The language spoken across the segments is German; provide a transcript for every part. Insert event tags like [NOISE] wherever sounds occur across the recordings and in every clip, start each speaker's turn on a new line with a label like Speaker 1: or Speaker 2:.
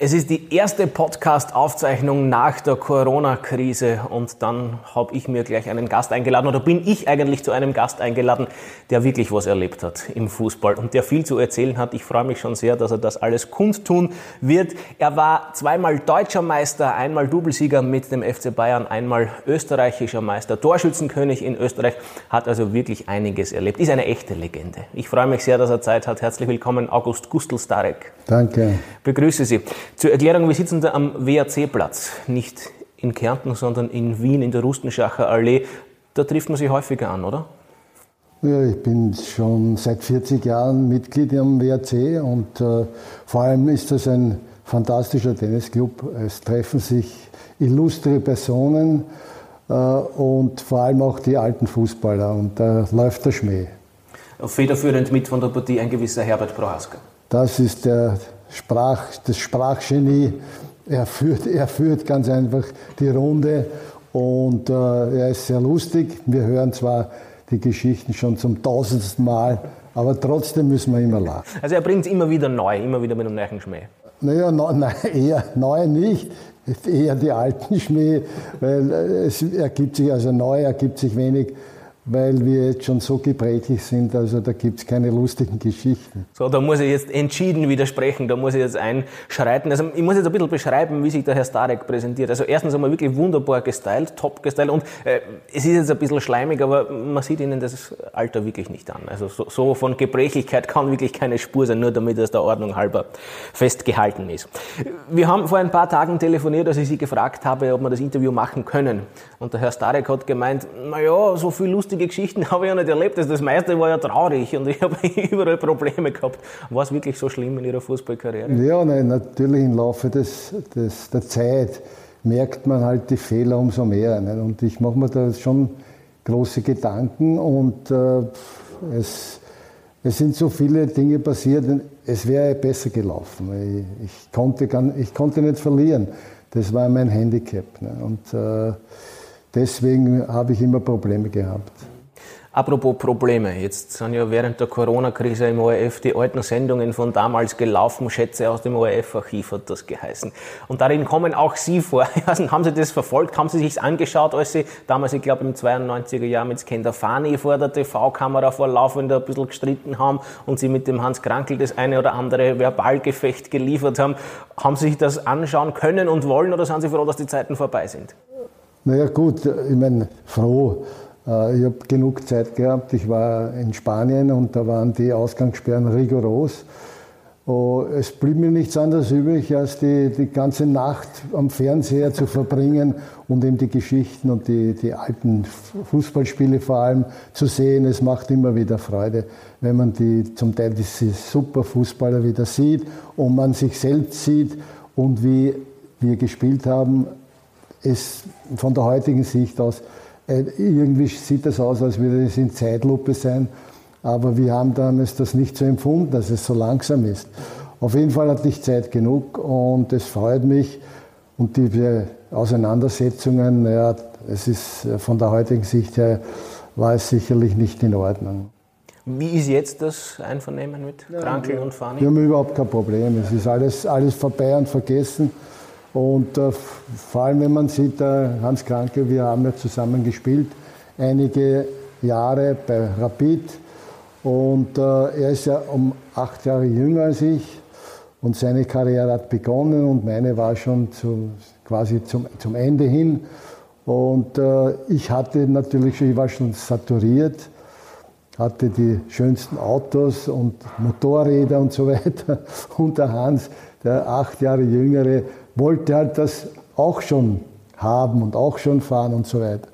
Speaker 1: Es ist die erste Podcast-Aufzeichnung nach der Corona-Krise und dann habe ich mir gleich einen Gast eingeladen oder bin ich eigentlich zu einem Gast eingeladen, der wirklich was erlebt hat im Fußball und der viel zu erzählen hat. Ich freue mich schon sehr, dass er das alles kundtun wird. Er war zweimal deutscher Meister, einmal Doublesieger mit dem FC Bayern, einmal österreichischer Meister, Torschützenkönig in Österreich, hat also wirklich einiges erlebt. Ist eine echte Legende. Ich freue mich sehr, dass er Zeit hat. Herzlich willkommen, August Gustl-Starek.
Speaker 2: Danke.
Speaker 1: Begrüße Sie. Zur Erklärung, wir sitzen da am WAC-Platz, nicht in Kärnten, sondern in Wien in der Rustenschacher Allee. Da trifft man sich häufiger an, oder?
Speaker 2: Ja, ich bin schon seit 40 Jahren Mitglied am WAC und äh, vor allem ist das ein fantastischer Tennisclub. Es treffen sich illustre Personen äh, und vor allem auch die alten Fußballer und da läuft der Schmäh.
Speaker 1: Federführend mit von der Partie ein gewisser Herbert Prohaska.
Speaker 2: Das ist der Sprach, das Sprachgenie. Er führt, er führt ganz einfach die Runde und äh, er ist sehr lustig. Wir hören zwar die Geschichten schon zum tausendsten Mal, aber trotzdem müssen wir immer lachen.
Speaker 1: Also er bringt es immer wieder neu, immer wieder mit einem neuen Schmäh.
Speaker 2: Naja, no, [LAUGHS] nein, eher neu nicht, eher die alten Schmäh, weil äh, es ergibt sich, also neu ergibt sich wenig weil wir jetzt schon so gebrechlich sind, also da gibt es keine lustigen Geschichten.
Speaker 1: So, da muss ich jetzt entschieden widersprechen, da muss ich jetzt einschreiten. Also ich muss jetzt ein bisschen beschreiben, wie sich der Herr Starek präsentiert. Also erstens einmal wirklich wunderbar gestylt, top gestylt und äh, es ist jetzt ein bisschen schleimig, aber man sieht Ihnen das Alter wirklich nicht an. Also so, so von Gebrechlichkeit kann wirklich keine Spur sein, nur damit es der Ordnung halber festgehalten ist. Wir haben vor ein paar Tagen telefoniert, als ich Sie gefragt habe, ob wir das Interview machen können. Und der Herr Starek hat gemeint, naja, so viel lustig lustige Geschichten [LAUGHS] habe ich ja nicht erlebt. Also das meiste war ja traurig und ich [LAUGHS] habe überall Probleme gehabt. War es wirklich so schlimm in Ihrer Fußballkarriere?
Speaker 2: Ja, nein, natürlich im Laufe des, des, der Zeit merkt man halt die Fehler umso mehr. Nicht? Und ich mache mir da schon große Gedanken und äh, es, es sind so viele Dinge passiert. Es wäre besser gelaufen. Ich, ich, konnte, ich konnte nicht verlieren. Das war mein Handicap. Ne? Und äh, deswegen habe ich immer Probleme gehabt.
Speaker 1: Apropos Probleme, jetzt sind ja während der Corona-Krise im ORF die alten Sendungen von damals gelaufen, Schätze aus dem ORF-Archiv hat das geheißen. Und darin kommen auch Sie vor. [LAUGHS] haben Sie das verfolgt? Haben Sie sich angeschaut, als Sie damals, ich glaube im 92er Jahr mit Skendafani vor der TV-Kamera vor Laufend ein bisschen gestritten haben und Sie mit dem Hans Krankel das eine oder andere Verbalgefecht geliefert haben? Haben Sie sich das anschauen können und wollen oder sind Sie froh, dass die Zeiten vorbei sind?
Speaker 2: Naja gut, ich meine, froh. Äh, ich habe genug Zeit gehabt. Ich war in Spanien und da waren die Ausgangssperren rigoros. Oh, es blieb mir nichts anderes übrig, als die, die ganze Nacht am Fernseher zu verbringen und eben die Geschichten und die, die alten Fußballspiele vor allem zu sehen. Es macht immer wieder Freude, wenn man die, zum Teil diese super Fußballer wieder sieht und man sich selbst sieht und wie wir gespielt haben es von der heutigen Sicht aus, äh, irgendwie sieht das aus, als würde es in Zeitlupe sein, aber wir haben damals das nicht so empfunden, dass es so langsam ist. Auf jeden Fall hatte ich Zeit genug und es freut mich. Und diese Auseinandersetzungen, ja, es ist äh, von der heutigen Sicht her, war es sicherlich nicht in Ordnung.
Speaker 1: Wie ist jetzt das Einvernehmen mit Krankel ja, und Fani?
Speaker 2: Wir haben überhaupt kein Problem. Es ist alles, alles vorbei und vergessen. Und äh, vor allem, wenn man sieht, äh, Hans Kranke, wir haben ja zusammen gespielt, einige Jahre bei Rapid. Und äh, er ist ja um acht Jahre jünger als ich. Und seine Karriere hat begonnen und meine war schon zu, quasi zum, zum Ende hin. Und äh, ich hatte natürlich schon, ich war schon saturiert, hatte die schönsten Autos und Motorräder und so weiter. [LAUGHS] Und der Hans, der acht Jahre jüngere, wollte halt das auch schon haben und auch schon fahren und so weiter.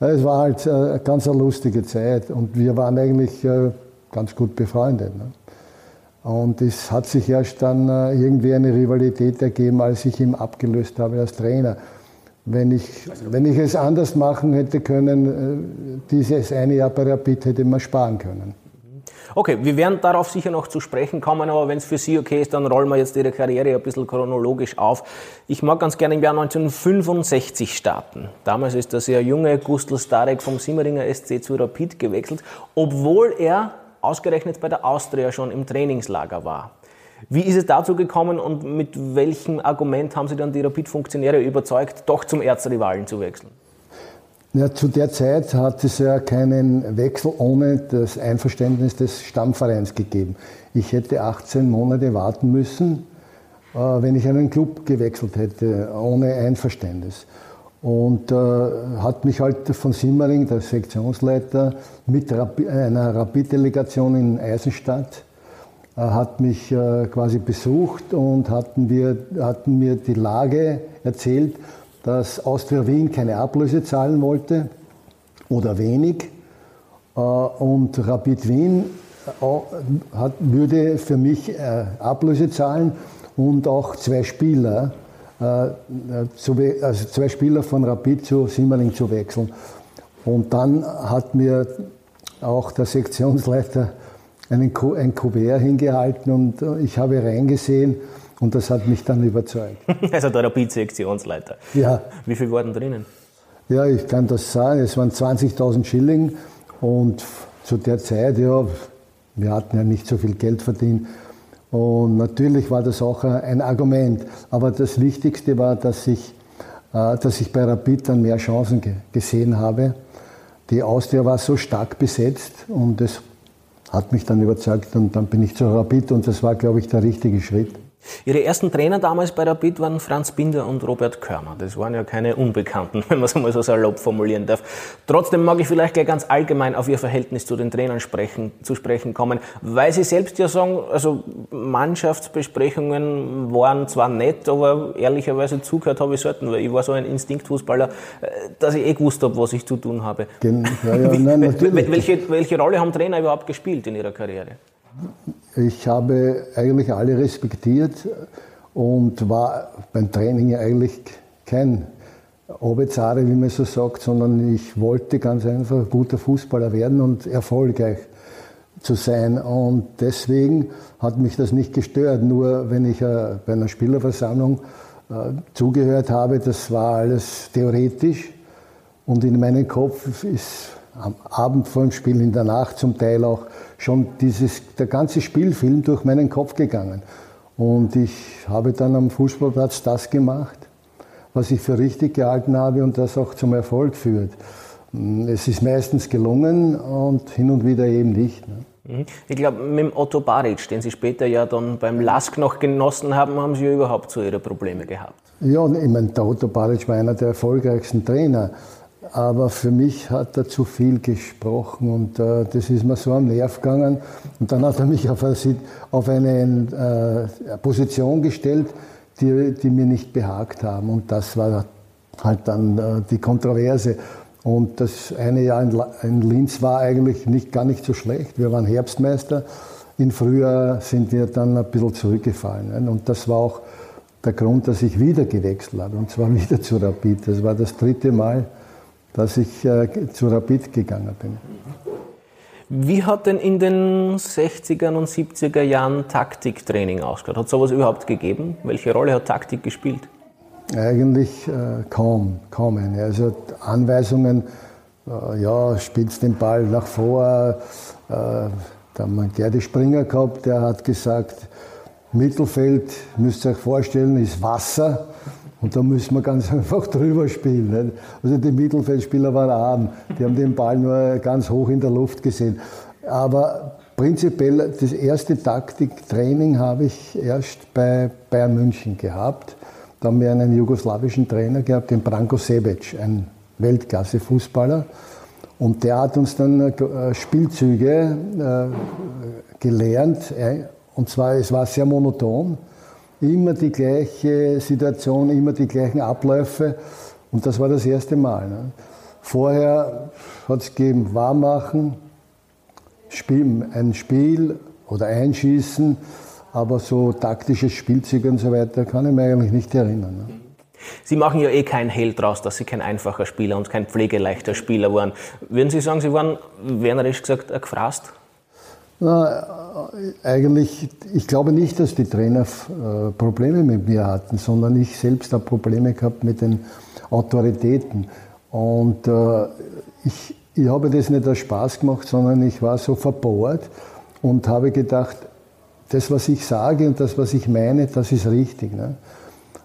Speaker 2: Es war halt äh, eine ganz lustige Zeit und wir waren eigentlich äh, ganz gut befreundet. Ne? Und es hat sich erst dann äh, irgendwie eine Rivalität ergeben, als ich ihn abgelöst habe als Trainer. Wenn ich, wenn ich es anders machen hätte können, dieses eine Jahr bei Rapid hätte man sparen können.
Speaker 1: Okay, wir werden darauf sicher noch zu sprechen kommen, aber wenn es für Sie okay ist, dann rollen wir jetzt Ihre Karriere ein bisschen chronologisch auf. Ich mag ganz gerne im Jahr 1965 starten. Damals ist der sehr junge Gustl Starek vom Simmeringer SC zu Rapid gewechselt, obwohl er ausgerechnet bei der Austria schon im Trainingslager war. Wie ist es dazu gekommen und mit welchem Argument haben Sie dann die Rapid-Funktionäre überzeugt, doch zum Erzrivalen zu wechseln?
Speaker 2: Ja, zu der Zeit hat es ja keinen Wechsel ohne das Einverständnis des Stammvereins gegeben. Ich hätte 18 Monate warten müssen, äh, wenn ich einen Club gewechselt hätte, ohne Einverständnis. Und äh, hat mich halt von Simmering, der Sektionsleiter, mit Rapi einer Rapid-Delegation in Eisenstadt, äh, hat mich äh, quasi besucht und hatten, wir, hatten mir die Lage erzählt, dass Austria Wien keine Ablöse zahlen wollte oder wenig. Äh, und Rapid Wien äh, würde für mich äh, Ablöse zahlen und auch zwei Spieler, also zwei Spieler von Rapid zu Simmering zu wechseln. Und dann hat mir auch der Sektionsleiter einen, ein Kuvert hingehalten und ich habe reingesehen und das hat mich dann überzeugt. [LAUGHS]
Speaker 1: Also der Rapid-Sektionsleiter.
Speaker 2: Ja.
Speaker 1: Wie viel waren drinnen?
Speaker 2: Ja, ich kann das sagen. Es waren 20.000 Schilling und zu der Zeit, ja, wir hatten ja nicht so viel Geld verdient. Und natürlich war das auch ein Argument. Aber das Wichtigste war, dass ich, äh, dass ich bei Rapid dann mehr Chancen gesehen habe. Die Austria war so stark besetzt und das hat mich dann überzeugt und dann bin ich zu Rapid und das war, glaube ich, der richtige Schritt.
Speaker 1: Ihre ersten Trainer damals bei Rapid waren Franz Binder und Robert Körner. Das waren ja keine Unbekannten, [LAUGHS] wenn man es einmal so salopp formulieren darf. Trotzdem mag ich vielleicht gleich ganz allgemein auf Ihr Verhältnis zu den Trainern sprechen, zu sprechen kommen, weil Sie selbst ja sagen, also Mannschaftsbesprechungen waren zwar nett, aber ehrlicherweise zugehört habe ich selten, weil ich war so ein Instinktfußballer, äh, dass ich eh gewusst habe, was ich zu tun habe.
Speaker 2: Gen ja, ja, [LAUGHS] nein,
Speaker 1: welche, welche Rolle haben Trainer überhaupt gespielt in Ihrer Karriere?
Speaker 2: Ich habe eigentlich alle respektiert und war beim Training eigentlich kein Obezare, wie man so sagt, sondern ich wollte ganz einfach guter Fußballer werden und erfolgreich zu sein. Und deswegen hat mich das nicht gestört. Nur wenn ich äh, bei einer Spielerversammlung äh, zugehört habe, das war alles theoretisch. Und in meinem Kopf ist am Abend vor dem Spiel, in der Nacht zum Teil auch, schon dieses, der ganze Spielfilm durch meinen Kopf gegangen. Und ich habe dann am Fußballplatz das gemacht, was ich für richtig gehalten habe und das auch zum Erfolg führt. Es ist meistens gelungen und hin und wieder eben nicht. Ne?
Speaker 1: Mhm. Ich glaube, mit dem Otto Baric, den Sie später ja dann beim LASK noch genossen haben, haben Sie ja überhaupt so Ihre Probleme gehabt.
Speaker 2: Ja, ich meine, der Otto Baric war einer der erfolgreichsten Trainer. Aber für mich hat er zu viel gesprochen und äh, das ist mir so am Nerv gegangen. Und dann hat er mich auf eine, auf eine äh, Position gestellt, die, die, mir nicht behagt haben. Und das war halt dann äh, die Kontroverse. Und das eine Jahr in, in, Linz war eigentlich nicht, gar nicht so schlecht. Wir waren Herbstmeister. Im Frühjahr sind wir dann ein bisschen zurückgefallen. Und das war auch der Grund, dass ich wieder gewechselt habe. Und zwar [LAUGHS] wieder zu Rapid. Das war das dritte Mal dass ich äh, zu Rapid gegangen bin.
Speaker 1: Wie hat denn in den 60er und 70er Jahren Taktiktraining ausgeschaut? Hat sowas überhaupt gegeben? Welche Rolle hat Taktik gespielt?
Speaker 2: Eigentlich äh, kaum, kaum eine. Also Anweisungen, äh, ja, spielst den Ball nach vor. Äh, da haben wir Gerdi Springer gehabt, der hat gesagt, Mittelfeld, müsst ihr euch vorstellen, ist Wasser. Und da müssen wir ganz [LAUGHS] einfach drüber spielen. Nicht? Also die Mittelfeldspieler waren arm, die haben den Ball nur ganz hoch in der Luft gesehen. Aber prinzipiell das erste Taktiktraining habe ich erst bei Bayern München gehabt. Da haben wir einen jugoslawischen Trainer gehabt, den Branko Sebec, ein Weltklasse-Fußballer. Und der hat uns dann äh, Spielzüge äh, gelernt. Und zwar, es war sehr monoton immer die gleiche Situation, immer die gleichen Abläufe. Und das war das erste Mal. Ne? Vorher hat es gegeben, warm machen, Spiel, ein Spiel oder einschießen, aber so taktisches Spielzeug und so weiter kann ich mir eigentlich nicht erinnern. Ne?
Speaker 1: Sie machen ja eh kein Held draus, dass Sie kein einfacher Spieler und kein pflegeleichter Spieler waren. Würden Sie sagen, Sie waren, wernerisch gesagt, ein gefrasst?
Speaker 2: Na, eigentlich, ich glaube nicht, dass die Trainer äh, Probleme mit mir hatten, sondern ich selbst habe Probleme gehabt mit den Autoritäten. Und äh, ich, ich habe das nicht aus Spaß gemacht, sondern ich war so verbohrt und habe gedacht, das, was ich sage und das, was ich meine, das ist richtig. Ne?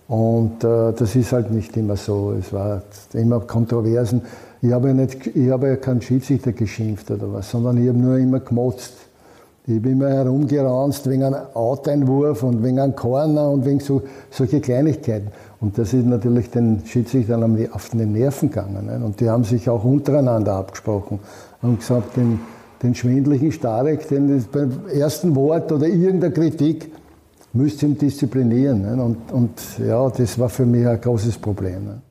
Speaker 2: Und äh, das ist halt nicht immer so. Es war immer Kontroversen. Ich habe ja, nicht, ich habe ja keinen Schiedsrichter geschimpft oder was, sondern ich habe nur immer gemotzt. Ich bin immer herumgeranzt wegen einem Outeinwurf und wegen einem Corner und wegen so, solche Kleinigkeiten. Und das ist natürlich den Schiedsrichtern auf den Nerven gegangen. Ne? Und die haben sich auch untereinander abgesprochen. Haben gesagt, den, den schwindlichen Starek, den beim ersten Wort oder irgendeiner Kritik müsst ihr ihn disziplinieren. Ne? Und, und ja, das war für mich ein großes Problem. Ne?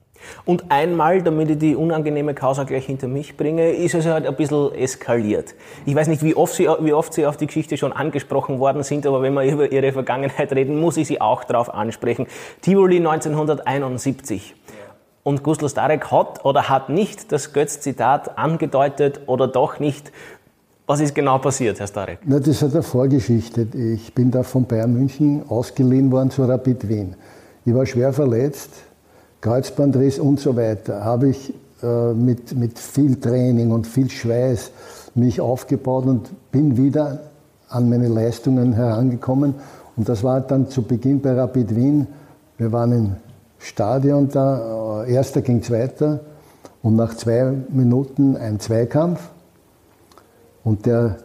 Speaker 1: Und einmal, damit ich die unangenehme Causa gleich hinter mich bringe, ist es halt ein bisschen eskaliert. Ich weiß nicht, wie oft, Sie, wie oft Sie auf die Geschichte schon angesprochen worden sind, aber wenn wir über Ihre Vergangenheit reden, muss ich Sie auch darauf ansprechen. Tivoli 1971. Und Gustl Starek hat oder hat nicht das Götz-Zitat angedeutet oder doch nicht. Was ist genau passiert, Herr Starek?
Speaker 2: Na, das hat eine Vorgeschichte. Ich bin da von Bayern München ausgeliehen worden zu Rapid Wien. Ich war schwer verletzt, Kreuzbandriss und so weiter, habe ich äh, mit, mit viel Training und viel Schweiß mich aufgebaut und bin wieder an meine Leistungen herangekommen. Und das war dann zu Beginn bei Rapid Wien. Wir waren im Stadion da, äh, erster gegen zweiter und nach zwei Minuten ein Zweikampf. Und der,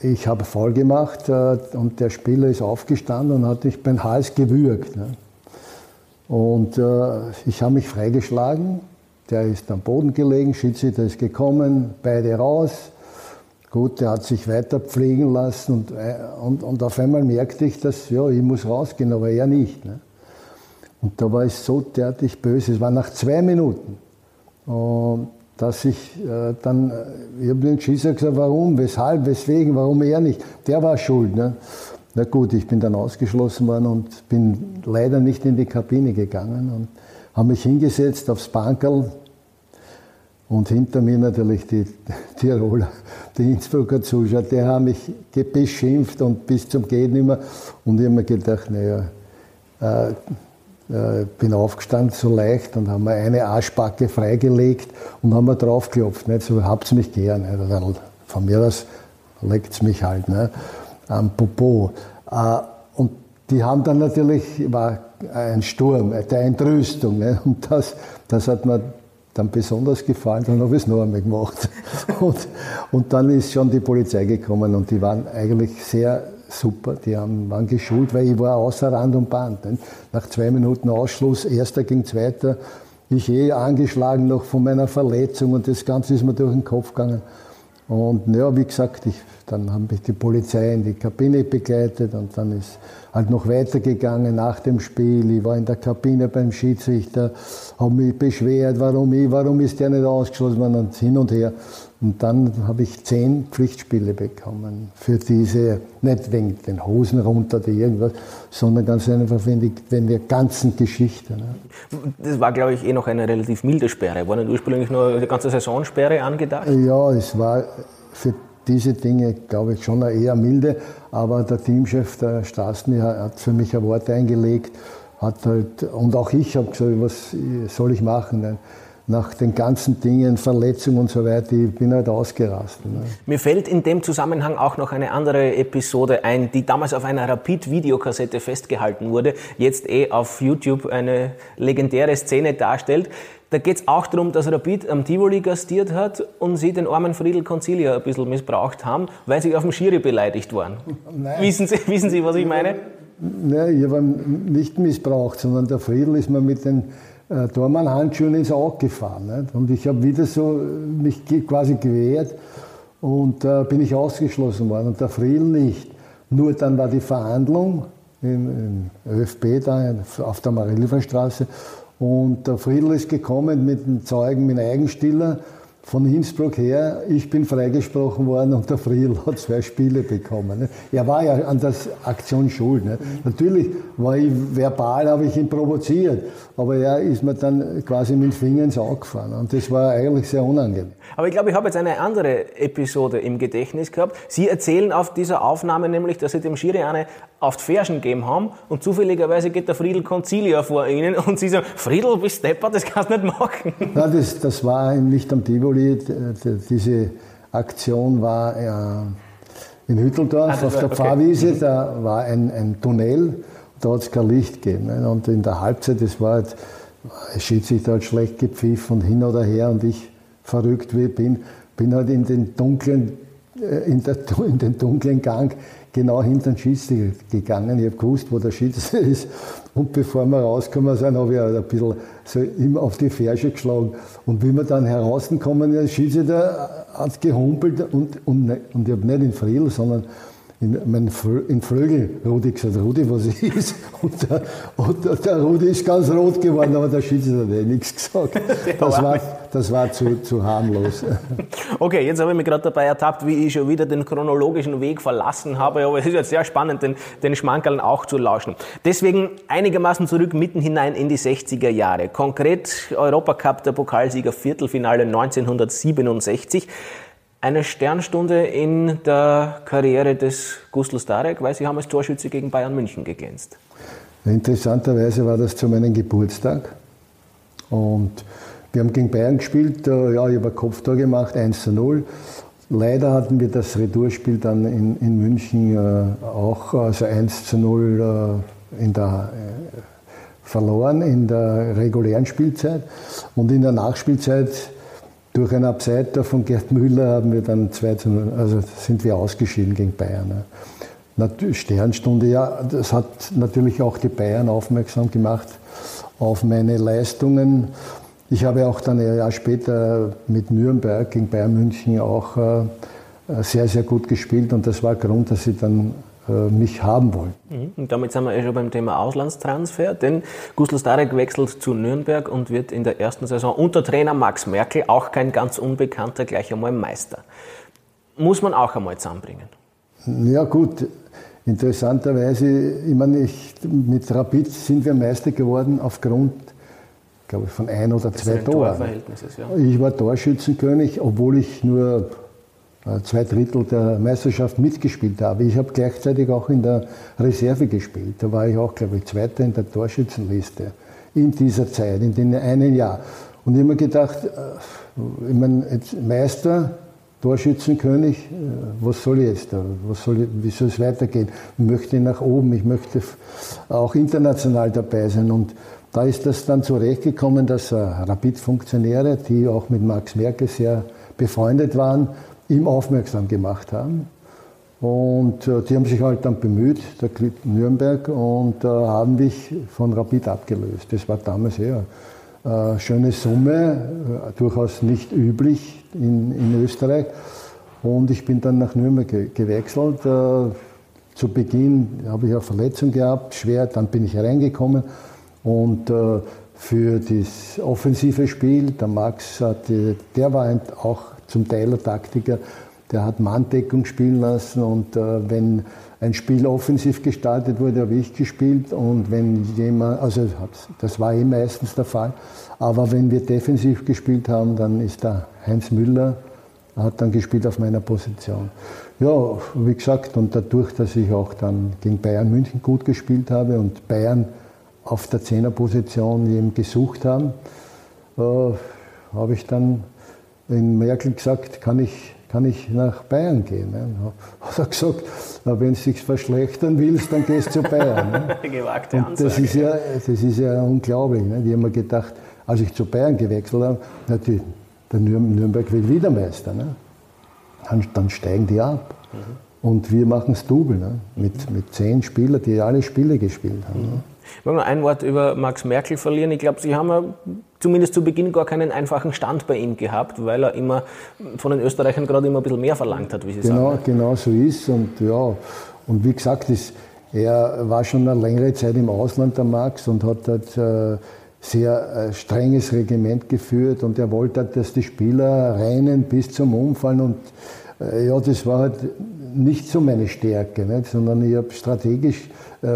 Speaker 2: ich habe voll gemacht äh, und der Spieler ist aufgestanden und hat mich beim Hals gewürgt. Ne? Und äh, ich habe mich freigeschlagen. Der ist am Boden gelegen, Schiedsrichter ist gekommen, beide raus. Gut, der hat sich weiter pflegen lassen und, äh, und, und auf einmal merkte ich, dass ja, ich muss rausgehen, aber er nicht. Ne? Und da war ich so derartig böse. Es war nach zwei Minuten, und dass ich äh, dann, äh, ich habe den Schießer gesagt, warum, weshalb, weswegen, warum er nicht. Der war schuld. Ne? Na gut, ich bin dann ausgeschlossen worden und bin leider nicht in die Kabine gegangen und habe mich hingesetzt aufs Bankerl und hinter mir natürlich die [LAUGHS] Tiroler, die Innsbrucker Zuschauer, die haben mich beschimpft und bis zum Geht nicht mehr. Und ich habe mir gedacht, naja, äh, äh, bin aufgestanden so leicht und haben mir eine Arschbacke freigelegt und haben mir draufgeklopft. Nicht? So habt ihr mich gern. Nicht? Von mir aus legt es mich halt. Nicht? Am Popo. Äh, und die haben dann natürlich, war ein Sturm, der Entrüstung. Ne? Und das, das hat mir dann besonders gefallen, dann habe ich es noch einmal gemacht. [LAUGHS] Und, und dann ist schon die Polizei gekommen und die waren eigentlich sehr super, die haben, waren geschult, weil ich war außer Rand und Band. Ne? Nach zwei Minuten Ausschluss, erster gegen zweiter, ich eh angeschlagen noch von meiner Verletzung und das Ganze ist mir durch den Kopf gegangen. Und ja, wie gesagt, ich, dann habe ich die Polizei in die Kabine begleitet und dann ist halt noch weitergegangen nach dem Spiel. Ich war in der Kabine beim Schiedsrichter, habe mich beschwert, warum ich, warum ist der nicht ausgeschlossen worden und hin und her. Und dann habe ich zehn Pflichtspiele bekommen für diese, nicht wegen den Hosen runter oder irgendwas, sondern ganz einfach wegen, wegen der ganzen Geschichte. Ne?
Speaker 1: Das war, glaube ich, eh noch eine relativ milde Sperre. War nicht ursprünglich nur die ganze Saisonsperre angedacht?
Speaker 2: Ja, es war für diese Dinge, glaube ich, schon eher milde, aber der Teamchef, der Straßen, hat für mich ein Wort eingelegt, hat halt, und auch ich habe gesagt, was soll ich machen? nach den ganzen Dingen, Verletzungen und so weiter, ich bin halt ausgerastet. Ne?
Speaker 1: Mir fällt in dem Zusammenhang auch noch eine andere Episode ein, die damals auf einer Rapid-Videokassette festgehalten wurde, jetzt eh auf YouTube eine legendäre Szene darstellt. Da geht es auch darum, dass Rapid am Tivoli gastiert hat und sie den armen Friedel Concilia ein bisschen missbraucht haben, weil sie auf dem Schiri beleidigt waren. [LAUGHS] Nein. Wissen Sie, wissen sie was ich meine?
Speaker 2: Nein, ich habe nicht missbraucht, sondern der Friedel ist mir mit den äh, Tormann-Handschuhen ins Auge gefahren. Nicht? Und ich habe wieder so mich quasi gewehrt und äh, bin ich ausgeschlossen worden und der Friedel nicht. Nur dann war die Verhandlung im, im ÖFB da auf der Marilferstraße und der Friedel ist gekommen mit dem Zeugen, mit Eigenstiller von Innsbruck her, ich bin freigesprochen worden und der Friedl hat zwei Spiele bekommen. Ne? Er war ja an der Aktion schuld. Ne? Natürlich war ich verbal, habe ich ihn provoziert, aber er ist mir dann quasi mit dem Finger ins Auge gefahren und das war eigentlich sehr unangenehm.
Speaker 1: Aber ich glaube, ich habe jetzt eine andere Episode im Gedächtnis gehabt. Sie erzählen auf dieser Aufnahme nämlich, dass Sie dem Schiri eine auf die Fersen gegeben haben und zufälligerweise geht der Friedel Concilia vor Ihnen und Sie sagen, Friedel, bist Stepper, das kannst du nicht machen.
Speaker 2: Nein, das, das war nicht am Tivoli, diese Aktion war, ja, in Hütteldorf ah, auf der okay. Pfarrwiese, da war ein, ein Tunnel, da hat es kein Licht gegeben. Ne? Und in der Halbzeit, das war halt, Schiedsrichter hat schlecht gepfiffen und hin oder her und ich, verrückt wie ich bin, bin halt in den dunklen, äh, in, der, [LAUGHS] in den dunklen Gang genau hinter den Schiedsrichter gegangen. Ich habe gewusst, wo der Schiedsrichter [LAUGHS] ist. Und bevor wir rausgekommen sind, habe ich halt ein bisschen so immer auf die Ferse geschlagen. Und wie wir dann herausgekommen, der Schiedsrichter hat gehumpelt und, und, und ich habe nicht in Friedl, sondern in, mein, in Flögel Rudi gesagt, Rudi, was [LAUGHS] ist? Und der, und der Rudi ist ganz rot geworden, aber der Schiedsrichter hat eh nichts gesagt. [LAUGHS] Das war, das war zu, zu harmlos. [LAUGHS]
Speaker 1: Okay, jetzt habe ich mich gerade dabei ertappt, wie ich schon wieder den chronologischen Weg verlassen habe, aber es ist jetzt sehr spannend, den, den Schmankerln auch zu lauschen. Deswegen einigermaßen zurück mitten hinein in die 60er Jahre. Konkret Europacup, der Pokalsieger Viertelfinale 1967 eine Sternstunde in der Karriere des Gustl Starek, weil Sie haben als Torschütze gegen Bayern München geglänzt.
Speaker 2: Interessanterweise war das zu meinem Geburtstag. Und wir haben gegen Bayern gespielt, ja, ich habe ein Kopftor gemacht, 1 zu 0. Leider hatten wir das Retourspiel dann in, in München äh, auch, also 1 zu 0 äh, in der, äh, verloren in der regulären Spielzeit. Und in der Nachspielzeit durch einen Abseiter von Gerd Müller haben wir dann 2 zu 0, also sind wir ausgeschieden gegen Bayern. Sternstunde, ja, das hat natürlich auch die Bayern aufmerksam gemacht auf meine Leistungen. Ich habe auch dann ein Jahr später mit Nürnberg gegen Bayern München auch äh, sehr, sehr gut gespielt und das war Grund, dass sie dann äh, mich haben wollen.
Speaker 1: Mhm. Und damit sind wir eh schon beim Thema Auslandstransfer, denn Gustl Starek wechselt zu Nürnberg und wird in der ersten Saison unter Trainer Max Merkel, auch kein ganz Unbekannter, gleich einmal Meister. Muss man auch einmal zusammenbringen.
Speaker 2: Ja gut, interessanterweise, ich meine, ich, mit Rapid sind wir Meister geworden aufgrund glaube ich, von ein oder zwei Toren. Ja. Ich war Torschützenkönig, obwohl ich nur äh, zwei Drittel der Meisterschaft mitgespielt habe. Ich habe gleichzeitig auch in der Reserve gespielt. Da war ich auch, glaube ich, Zweiter in der Torschützenliste in dieser Zeit, in dem einen Jahr. Und ich habe mir gedacht, äh, ich meine, Meister, Torschützenkönig, äh, was soll ich jetzt da? Was soll wie soll es weitergehen? Ich möchte nach oben, ich möchte auch international dabei sein. Und da ist das dann zurechtgekommen, dass Rapid-Funktionäre, die auch mit Max Merkel sehr befreundet waren, ihm aufmerksam gemacht haben. Und äh, die haben sich halt dann bemüht, der Club Nürnberg, und äh, haben mich von Rapid abgelöst. Das war damals eher eine äh, schöne Summe, äh, durchaus nicht üblich in, in, Österreich. Und ich bin dann nach Nürnberg ge gewechselt. Äh, zu Beginn habe ich eine Verletzung gehabt, schwer, dann bin ich reingekommen und äh, für das offensive Spiel, der Max, hatte, der war auch zum Teil ein Taktiker, der hat Manndeckung spielen lassen und äh, wenn ein Spiel offensiv gestaltet wurde, habe ich gespielt und wenn jemand, also das war eh meistens der Fall, aber wenn wir defensiv gespielt haben, dann ist der Heinz Müller, hat dann gespielt auf meiner Position. Ja, wie gesagt, und dadurch, dass ich auch dann gegen Bayern München gut gespielt habe und Bayern auf der Zehnerposition eben gesucht haben, äh, habe ich dann in Merkel gesagt, kann ich, kann ich nach Bayern gehen. Ne? Hat er gesagt, wenn du dich verschlechtern willst, dann gehst du zu Bayern. Ne? [LAUGHS] Gewagte Und das ist, ja, das ist ja unglaublich. Ne? Die haben mir gedacht, als ich zu Bayern gewechselt habe, na, die, der Nürnberg will wieder Meister. Ne? Dann, dann, steigen die ab. Mhm. Und wir machen es Double, ne? mit, mit zehn Spielern, die alle Spiele gespielt haben. Mhm.
Speaker 1: Ich will noch ein Wort über Max Merkel verlieren. Ich glaube, Sie haben ja zumindest zu Beginn gar keinen einfachen Stand bei ihm gehabt, weil er immer von den Österreichern gerade immer ein bisschen mehr verlangt hat, wie Sie
Speaker 2: genau,
Speaker 1: sagen.
Speaker 2: Genau so ist. Und ja, und wie gesagt, das, er war schon eine längere Zeit im Ausland, der Max, und hat dort äh, sehr äh, strenges Regiment geführt und er wollte, dass die Spieler reinen bis zum Umfallen und äh, ja, das war halt nicht so meine Stärke, nicht? sondern ich habe strategisch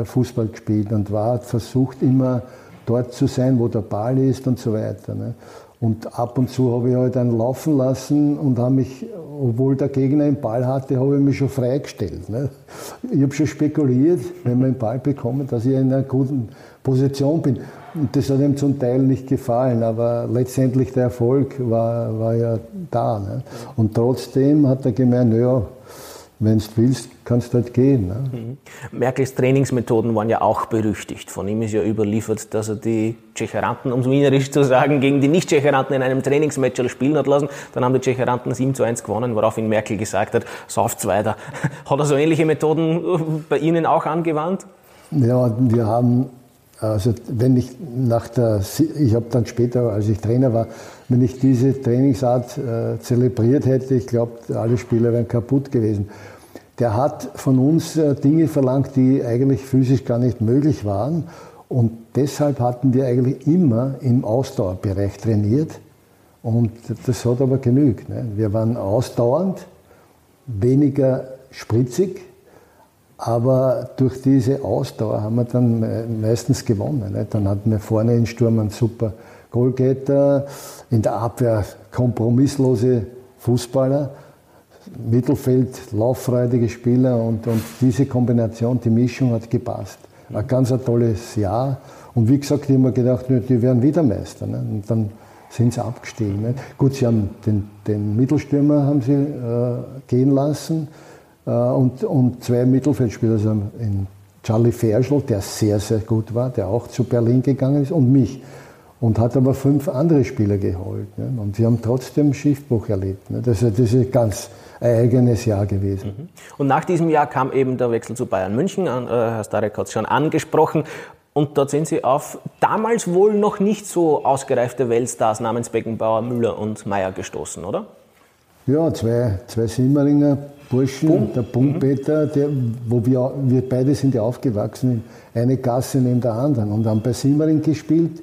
Speaker 2: Fußball gespielt und war versucht immer dort zu sein, wo der Ball ist und so weiter. Ne? Und ab und zu habe ich halt dann laufen lassen und habe mich, obwohl der Gegner einen Ball hatte, habe ich mich schon freigestellt. Ne? Ich habe schon spekuliert, wenn wir einen Ball bekommen, dass ich in einer guten Position bin. Und das hat ihm zum Teil nicht gefallen, aber letztendlich der Erfolg war, war ja da. Ne? Und trotzdem hat er gemeint, naja, wenn du willst, kannst du halt gehen. Ne?
Speaker 1: Mhm. Merkels Trainingsmethoden waren ja auch berüchtigt. Von ihm ist ja überliefert, dass er die Tschecheranten, um es wienerisch zu sagen, gegen die Nicht-Tschecheranten in einem Trainingsmatch spielen hat lassen. Dann haben die Tschecheranten 7 zu 1 gewonnen, woraufhin Merkel gesagt hat, sauft's weiter. [LAUGHS] Hat er so ähnliche Methoden bei Ihnen auch angewandt?
Speaker 2: Ja, wir haben also wenn ich nach der, ich habe dann später, als ich Trainer war, wenn ich diese Trainingsart äh, zelebriert hätte, ich glaube, alle Spieler wären kaputt gewesen. Der hat von uns äh, Dinge verlangt, die eigentlich physisch gar nicht möglich waren. Und deshalb hatten wir eigentlich immer im Ausdauerbereich trainiert. Und das hat aber genügt. Ne? Wir waren ausdauernd, weniger spritzig, aber durch diese Ausdauer haben wir dann äh, meistens gewonnen. Ne? Dann hatten wir vorne in Sturm einen super Goalgetter, in der Abwehr kompromisslose Fußballer, Mittelfeld lauffreudige Spieler und, und diese Kombination, die Mischung hat gepasst. Ein ganz ein tolles Jahr. Und wie gesagt, ich habe mir gedacht, die werden wieder Meister. Ne? Und dann sind sie abgestiegen. Ne? Gut, sie haben den, den Mittelstürmer haben sie äh, gehen lassen äh, und, und zwei Mittelfeldspieler, also in Charlie Ferschl, der sehr, sehr gut war, der auch zu Berlin gegangen ist, und mich. Und hat aber fünf andere Spieler geholt. Ne? Und wir haben trotzdem Schiffbruch erlebt. Ne? Das, das ist ganz eigenes Jahr gewesen. Mhm.
Speaker 1: Und nach diesem Jahr kam eben der Wechsel zu Bayern München. Äh, Herr Starek hat es schon angesprochen. Und dort sind Sie auf damals wohl noch nicht so ausgereifte Weltstars namens Beckenbauer, Müller und Meyer gestoßen, oder?
Speaker 2: Ja, zwei, zwei Simmeringer Burschen, Bum. der Bumpeter, der, wo wir, wir beide sind ja aufgewachsen, eine Gasse neben der anderen und haben bei Simmering gespielt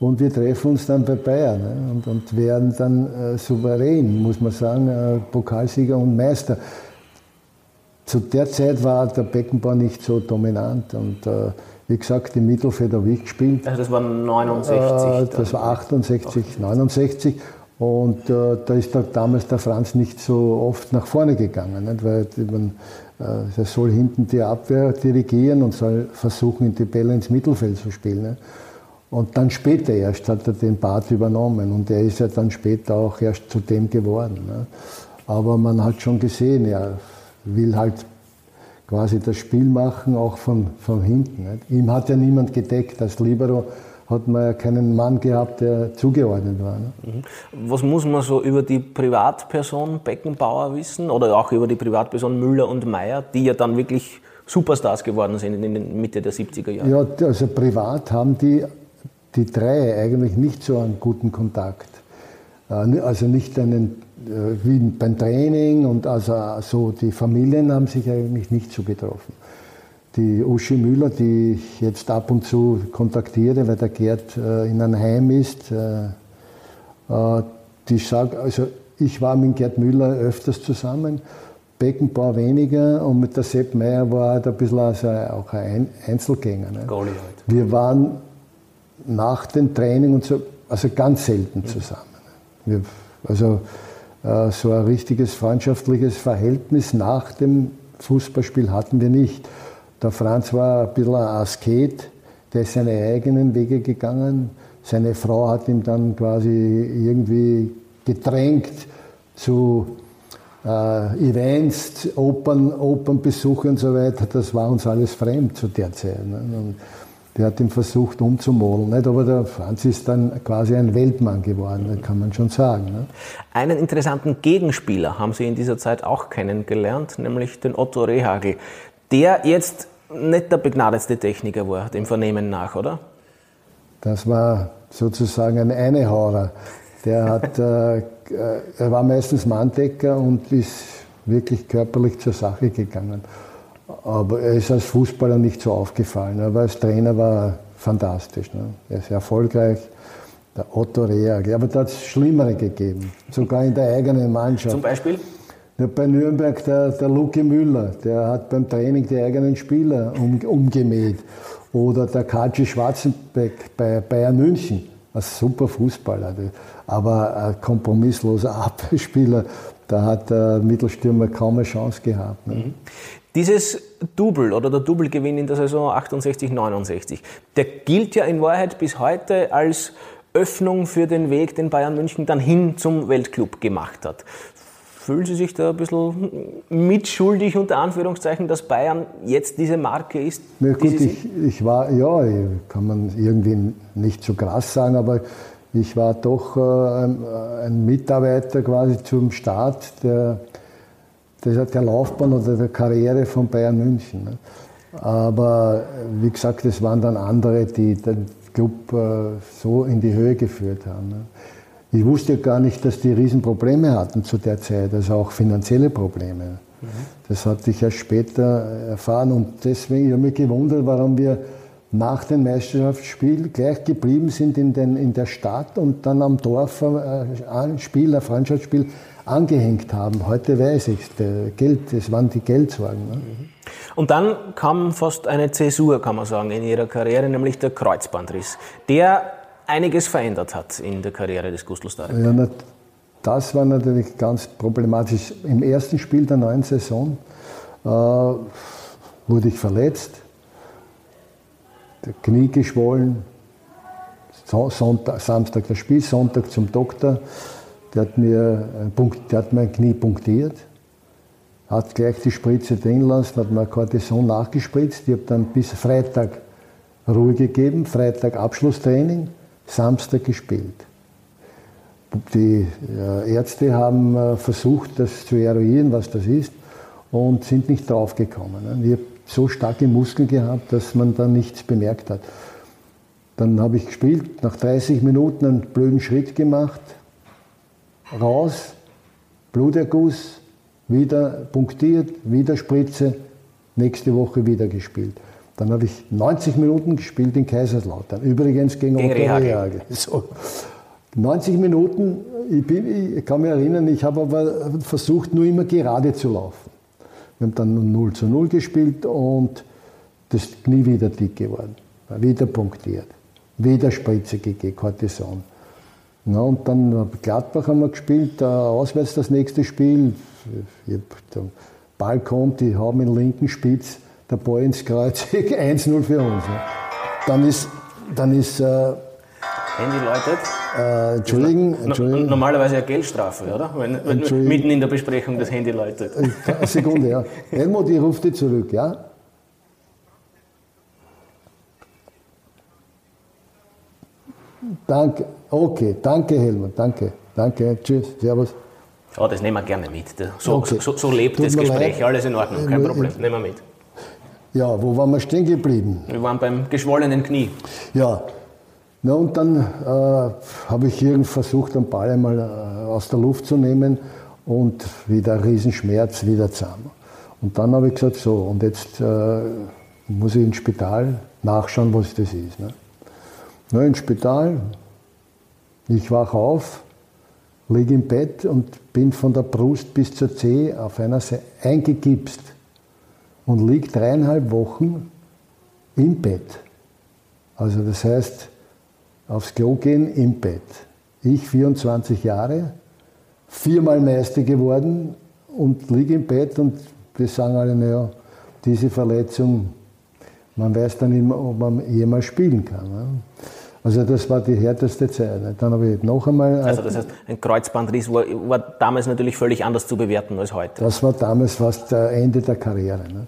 Speaker 2: und wir treffen uns dann bei Bayern ne? und, und, werden dann äh, souverän, muss man sagen, äh, Pokalsieger und Meister. Zu der Zeit war der Beckenbau nicht so dominant und äh, wie gesagt, im Mittelfeld habe ich gespielt.
Speaker 1: Also das war 69?
Speaker 2: Äh, das war 68, 69 und äh, da ist da damals der Franz nicht so oft nach vorne gegangen, nicht? weil man, äh, er soll hinten die Abwehr dirigieren und soll versuchen, die Bälle ins Mittelfeld zu spielen. Nicht? Und dann später erst hat er den Part übernommen und er ist ja dann später auch erst zu dem geworden. Nicht? Aber man hat schon gesehen, er will halt quasi das Spiel machen, auch von, von hinten. Nicht? Ihm hat ja niemand gedeckt als Libero hat man ja keinen Mann gehabt, der zugeordnet war. Ne?
Speaker 1: Mhm. Was muss man so über die Privatperson Beckenbauer wissen oder auch über die Privatperson Müller und Meyer, die ja dann wirklich Superstars geworden sind in der Mitte der 70er Jahre?
Speaker 2: Ja, also privat haben die, die drei eigentlich nicht so einen guten Kontakt. Äh, also nicht einen, äh, wie beim Training und also so die Familien haben sich eigentlich nicht so getroffen die Uschi Müller, die ich jetzt ab und zu kontaktiere, weil der Gerd äh, in einem Heim ist, die sagt, also ich war mit Gerd Müller öfters zusammen, Beckenbauer weniger und mit der Sepp Meier war halt ein bisschen also auch ein Einzelgänger. Ne? Halt. Wir waren nach dem Training und so, also ganz selten mhm. zusammen. Wir, also äh, so ein richtiges freundschaftliches Verhältnis nach dem Fußballspiel hatten wir nicht. Der Franz war ein bisschen ein Asket, der ist seine eigenen Wege gegangen. Seine Frau hat ihm dann quasi irgendwie gedrängt zu äh, Events, Opern, Opernbesuche und so weiter. Das war uns alles fremd zu der Zeit. Ne? Der hat ihn versucht umzumodeln. Nicht? Aber der Franz ist dann quasi ein Weltmann geworden, kann man schon sagen. Ne?
Speaker 1: Einen interessanten Gegenspieler haben Sie in dieser Zeit auch kennengelernt, nämlich den Otto Rehagel, der jetzt nicht der begnadetste Techniker war, dem Vernehmen nach, oder?
Speaker 2: Das war sozusagen ein Einehaurer. Der hat, äh, er war meistens Manndecker und ist wirklich körperlich zur Sache gegangen. Aber er ist als Fußballer nicht so aufgefallen. Aber als Trainer war er fantastisch. Ne? Er ist erfolgreich. Der Otto Reag. Aber da hat es Schlimmere gegeben. Sogar in der eigenen Mannschaft.
Speaker 1: Zum Beispiel?
Speaker 2: Ja, bei Nürnberg der, der Luki Müller, der hat beim Training die eigenen Spieler um, umgemäht. Oder der Kaji Schwarzenbeck bei Bayern München, ein super Fußballer, aber ein kompromissloser [LAUGHS] Abwehrspieler. Da hat der Mittelstürmer kaum eine Chance gehabt. Ne?
Speaker 1: Dieses Double oder der Doublegewinn in der Saison 68, 69, der gilt ja in Wahrheit bis heute als Öffnung für den Weg, den Bayern München dann hin zum Weltclub gemacht hat. Fühlen Sie sich da ein bisschen mitschuldig, unter Anführungszeichen, dass Bayern jetzt diese Marke ist?
Speaker 2: Na gut, ich, ich, war, ja, kann man irgendwie nicht so krass sagen, aber ich war doch äh, ein, ein, Mitarbeiter quasi zum Start der, der, der, Laufbahn oder der Karriere von Bayern München. Ne? Aber wie gesagt, es waren dann andere, die den Club äh, so in die Höhe geführt haben. Ne? Ich wusste gar nicht, dass die Riesenprobleme hatten zu der Zeit, also auch finanzielle Probleme. Das hatte ich erst später erfahren und deswegen habe ich mich gewundert, warum wir nach dem Meisterschaftsspiel gleich geblieben sind in, den, in der Stadt und dann am Dorf äh, ein Spiel, ein Freundschaftsspiel angehängt haben. Heute weiß ich es, Geld, es waren die Geldsorgen. Ne? Mhm.
Speaker 1: Und dann kam fast eine Zäsur, kann man sagen, in ihrer Karriere, nämlich der Kreuzbandriss. Der einiges verändert hat in der Karriere des Gustl Starek.
Speaker 2: Ja, das war natürlich ganz problematisch. Im ersten Spiel der neuen Saison äh, wurde ich verletzt, der Knie geschwollen, Sonntag, Samstag das Spiel, Sonntag zum Doktor, der hat mir, der hat mein Knie punktiert, hat gleich die Spritze drin lassen, hat mir Cortison nachgespritzt. Ich habe dann bis Freitag Ruhe gegeben, Freitag Abschlusstraining. Samstag gespielt. Die äh, Ärzte haben äh, versucht, das zu eruieren, was das ist, und sind nicht draufgekommen. Ich habe so starke Muskeln gehabt, dass man da nichts bemerkt hat. Dann habe ich gespielt, nach 30 Minuten einen blöden Schritt gemacht, raus, Bluterguss, wieder punktiert, wieder Spritze, nächste Woche wieder gespielt. Dann habe ich 90 Minuten gespielt in Kaiserslautern. Übrigens gegen, gegen Otto Rehagel. So. 90 Minuten, ich, bin, ich, kann mich erinnern, ich habe aber versucht, nur immer gerade zu laufen. Wir haben dann 0 zu 0 gespielt und das Knie wieder dick geworden. Wieder punktiert. Wieder Spritze gegeben, Cortison. Ja, und dann Gladbach haben wir gespielt, auswärts das nächste Spiel. Ich, der Ball kommt, die haben den linken Spitz der Ball ins Kreuz, [LAUGHS] 1-0 für uns. Ne? Dann ist, dann ist äh,
Speaker 1: Handy läutet.
Speaker 2: Äh, Entschuldigen, Entschuldigen.
Speaker 1: Normalerweise eine Geldstrafe, oder? Wenn, wenn mitten in der Besprechung das Handy läutet.
Speaker 2: Eine Sekunde, ja. [LAUGHS] Helmut, ich rufe dich zurück, ja? Danke, okay, danke Helmut, danke, danke, tschüss, servus.
Speaker 1: Ja, das nehmen wir gerne mit. So, okay. so, so lebt Tut das Gespräch, leid. alles in Ordnung, kein Problem, nehmen wir mit.
Speaker 2: Ja, wo waren wir stehen geblieben?
Speaker 1: Wir waren beim geschwollenen Knie.
Speaker 2: Ja, na und dann äh, habe ich irgendwie versucht, den Ball einmal äh, aus der Luft zu nehmen und wieder Riesenschmerz, wieder zusammen. Und dann habe ich gesagt, so, und jetzt äh, muss ich ins Spital nachschauen, was das ist. Ne? Na, ins Spital, ich wache auf, liege im Bett und bin von der Brust bis zur Zehe auf einer Seite eingegipst und liegt dreieinhalb Wochen im Bett. Also das heißt, aufs Klo gehen im Bett. Ich 24 Jahre, viermal Meister geworden und liege im Bett und wir sagen alle, naja, diese Verletzung, man weiß dann immer, ob man jemals spielen kann. Ne? Also das war die härteste Zeit. Dann habe ich noch einmal.
Speaker 1: Also das heißt, ein Kreuzbandriss war, war, damals natürlich völlig anders zu bewerten als heute.
Speaker 2: Das war damals fast das Ende der Karriere. Ne?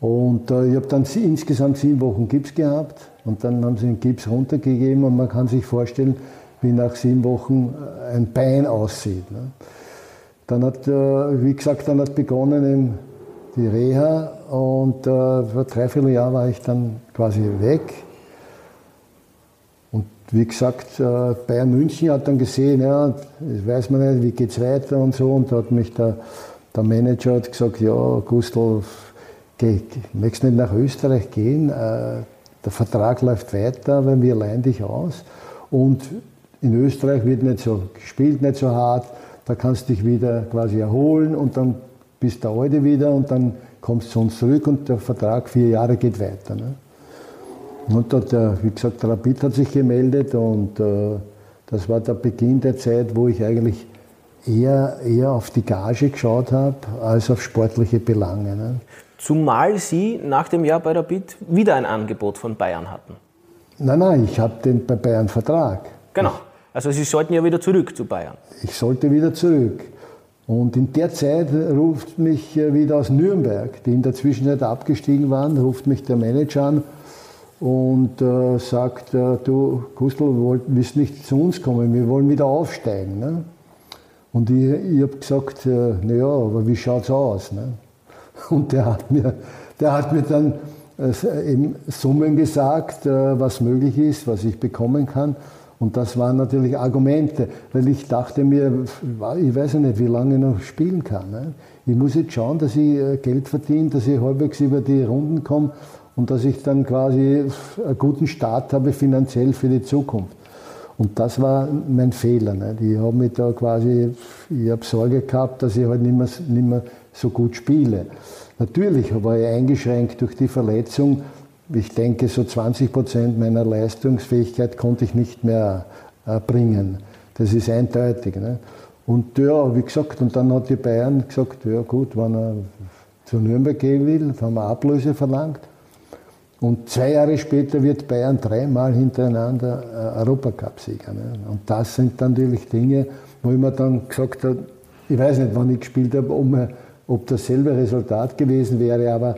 Speaker 2: Und äh, ich habe dann insgesamt sieben Wochen Gips gehabt und dann haben sie den Gips runtergegeben und man kann sich vorstellen, wie nach sieben Wochen äh, ein Bein aussieht. Ne? Dann hat, äh, wie gesagt, dann hat begonnen die Reha und äh, vor dreiviertel Jahr war ich dann quasi weg wie gesagt, äh, Bayern München hat dann gesehen, ja, weiß man nicht, wie geht es weiter und so. Und da hat mich der, der Manager hat gesagt, ja, Gustl, geh, möchtest nicht nach Österreich gehen? Äh, der Vertrag läuft weiter, weil wir leihen dich aus. Und in Österreich wird nicht so gespielt, nicht so hart. Da kannst du dich wieder quasi erholen und dann bist du Alte wieder und dann kommst du zu uns zurück und der Vertrag vier Jahre geht weiter. Ne? Und dort, wie gesagt, der Rapid hat sich gemeldet und äh, das war der Beginn der Zeit, wo ich eigentlich eher, eher auf die Gage geschaut habe, als auf sportliche Belange. Ne?
Speaker 1: Zumal Sie nach dem Jahr bei Rapid wieder ein Angebot von Bayern hatten.
Speaker 2: Nein, nein, ich habe den bei Bayern Vertrag.
Speaker 1: Genau. Also Sie sollten ja wieder zurück zu Bayern.
Speaker 2: Ich sollte wieder zurück. Und in der Zeit ruft mich äh, wieder aus Nürnberg, die in der Zwischenzeit abgestiegen waren, ruft mich der Manager an und äh, sagt, äh, du Gustl, willst nicht zu uns kommen, wir wollen wieder aufsteigen. Ne? Und ich, ich habe gesagt, äh, naja, aber wie schaut es aus? Ne? [LAUGHS] Und der hat mir, der hat mir dann äh, eben Summen gesagt, äh, was möglich ist, was ich bekommen kann. Und das waren natürlich Argumente, weil ich dachte mir, ich weiß ja nicht, wie lange ich noch spielen kann. Ne? Ich muss jetzt schauen, dass ich äh, Geld verdiene, dass ich halbwegs über die Runden komme und dass ich dann quasi einen guten Start habe finanziell für die Zukunft. Und das war mein Fehler. Nicht? Ich habe mich da quasi, ich habe Sorge gehabt, dass ich halt nicht mehr, nicht mehr so gut spiele. Natürlich war ich eingeschränkt durch die Verletzung. Ich denke, so 20 Prozent meiner Leistungsfähigkeit konnte ich nicht mehr bringen. Das ist eindeutig. Ne? Und ja, wie gesagt, und dann hat die Bayern gesagt, ja gut, wenn er zu Nürnberg gehen will, haben wir Ablöse verlangt. Und zwei Jahre später wird Bayern dreimal hintereinander äh, Europacup-Sieger. Ne? Und das sind natürlich Dinge, wo ich mir dann gesagt habe, ich weiß nicht, wann ich gespielt habe, ob dasselbe Resultat gewesen wäre, aber